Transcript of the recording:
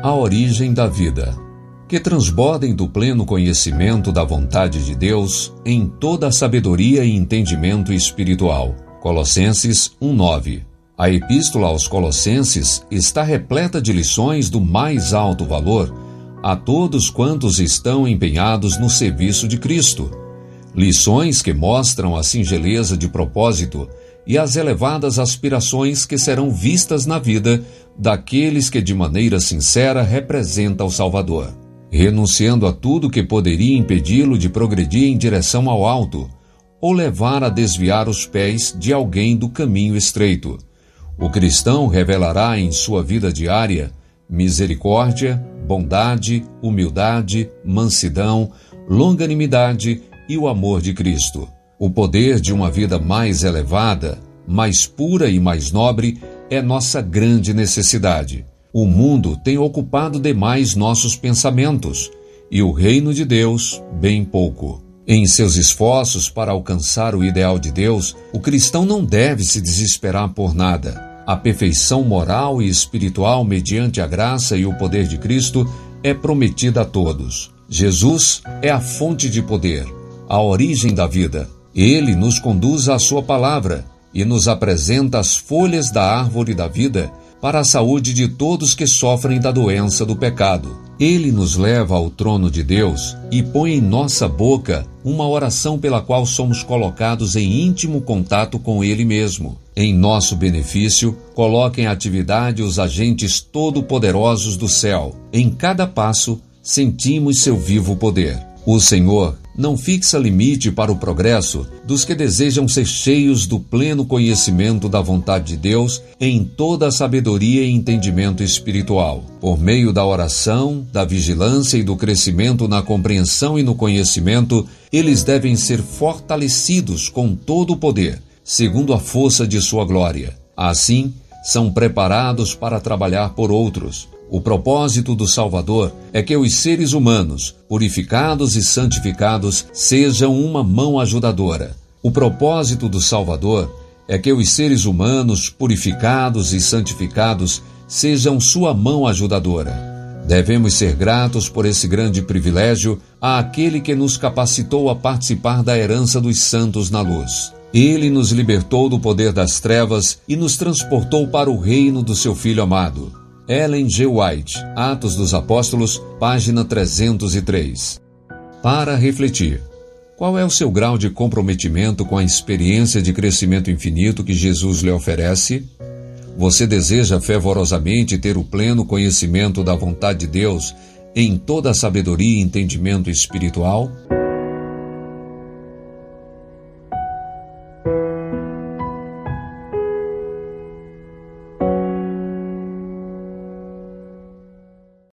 A origem da vida. Que transbordem do pleno conhecimento da vontade de Deus em toda a sabedoria e entendimento espiritual. Colossenses 1:9. A epístola aos Colossenses está repleta de lições do mais alto valor a todos quantos estão empenhados no serviço de Cristo. Lições que mostram a singeleza de propósito e as elevadas aspirações que serão vistas na vida daqueles que de maneira sincera representa o Salvador, renunciando a tudo que poderia impedi-lo de progredir em direção ao alto ou levar a desviar os pés de alguém do caminho estreito. O cristão revelará em sua vida diária misericórdia, bondade, humildade, mansidão, longanimidade e o amor de Cristo. O poder de uma vida mais elevada, mais pura e mais nobre é nossa grande necessidade. O mundo tem ocupado demais nossos pensamentos e o reino de Deus, bem pouco. Em seus esforços para alcançar o ideal de Deus, o cristão não deve se desesperar por nada. A perfeição moral e espiritual mediante a graça e o poder de Cristo é prometida a todos. Jesus é a fonte de poder, a origem da vida. Ele nos conduz à Sua palavra e nos apresenta as folhas da árvore da vida para a saúde de todos que sofrem da doença do pecado. Ele nos leva ao trono de Deus e põe em nossa boca uma oração pela qual somos colocados em íntimo contato com Ele mesmo. Em nosso benefício, coloca em atividade os agentes todo-poderosos do céu. Em cada passo, sentimos seu vivo poder. O Senhor não fixa limite para o progresso dos que desejam ser cheios do pleno conhecimento da vontade de Deus em toda a sabedoria e entendimento espiritual. Por meio da oração, da vigilância e do crescimento na compreensão e no conhecimento, eles devem ser fortalecidos com todo o poder, segundo a força de sua glória. Assim, são preparados para trabalhar por outros o propósito do Salvador é que os seres humanos, purificados e santificados, sejam uma mão ajudadora. O propósito do Salvador é que os seres humanos, purificados e santificados, sejam sua mão ajudadora. Devemos ser gratos por esse grande privilégio àquele que nos capacitou a participar da herança dos santos na luz. Ele nos libertou do poder das trevas e nos transportou para o reino do seu Filho amado. Ellen G. White, Atos dos Apóstolos, página 303. Para refletir. Qual é o seu grau de comprometimento com a experiência de crescimento infinito que Jesus lhe oferece? Você deseja fervorosamente ter o pleno conhecimento da vontade de Deus em toda a sabedoria e entendimento espiritual?